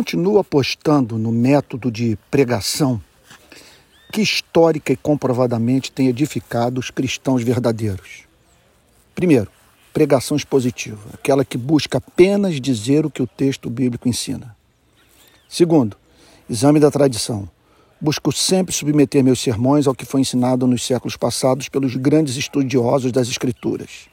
continuo apostando no método de pregação que histórica e comprovadamente tem edificado os cristãos verdadeiros. Primeiro, pregação expositiva, aquela que busca apenas dizer o que o texto bíblico ensina. Segundo, exame da tradição. Busco sempre submeter meus sermões ao que foi ensinado nos séculos passados pelos grandes estudiosos das Escrituras.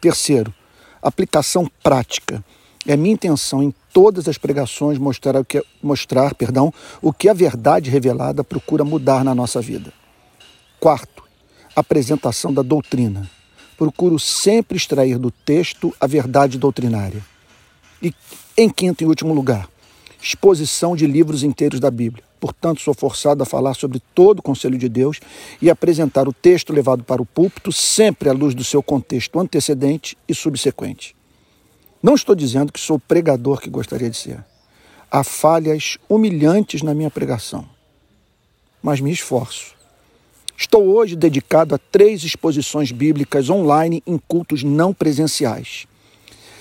Terceiro, aplicação prática. É minha intenção em todas as pregações mostrar, o que, mostrar perdão, o que a verdade revelada procura mudar na nossa vida. Quarto, apresentação da doutrina. Procuro sempre extrair do texto a verdade doutrinária. E, em quinto e último lugar, exposição de livros inteiros da Bíblia. Portanto, sou forçado a falar sobre todo o conselho de Deus e apresentar o texto levado para o púlpito sempre à luz do seu contexto antecedente e subsequente. Não estou dizendo que sou o pregador que gostaria de ser. Há falhas humilhantes na minha pregação, mas me esforço. Estou hoje dedicado a três exposições bíblicas online em cultos não presenciais.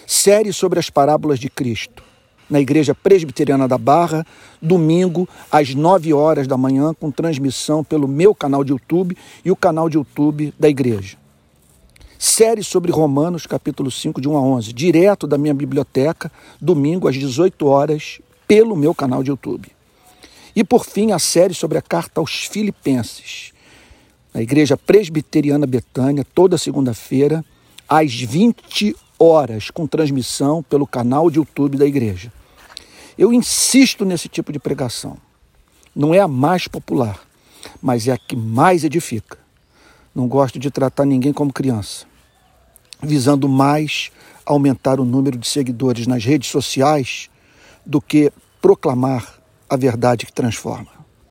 Série sobre as parábolas de Cristo, na Igreja Presbiteriana da Barra, domingo, às 9 horas da manhã, com transmissão pelo meu canal de YouTube e o canal de YouTube da igreja série sobre Romanos, capítulo 5, de 1 a 11, direto da minha biblioteca, domingo às 18 horas, pelo meu canal de YouTube. E por fim, a série sobre a carta aos Filipenses, na Igreja Presbiteriana Betânia, toda segunda-feira, às 20 horas, com transmissão pelo canal de YouTube da igreja. Eu insisto nesse tipo de pregação. Não é a mais popular, mas é a que mais edifica. Não gosto de tratar ninguém como criança visando mais aumentar o número de seguidores nas redes sociais do que proclamar a verdade que transforma.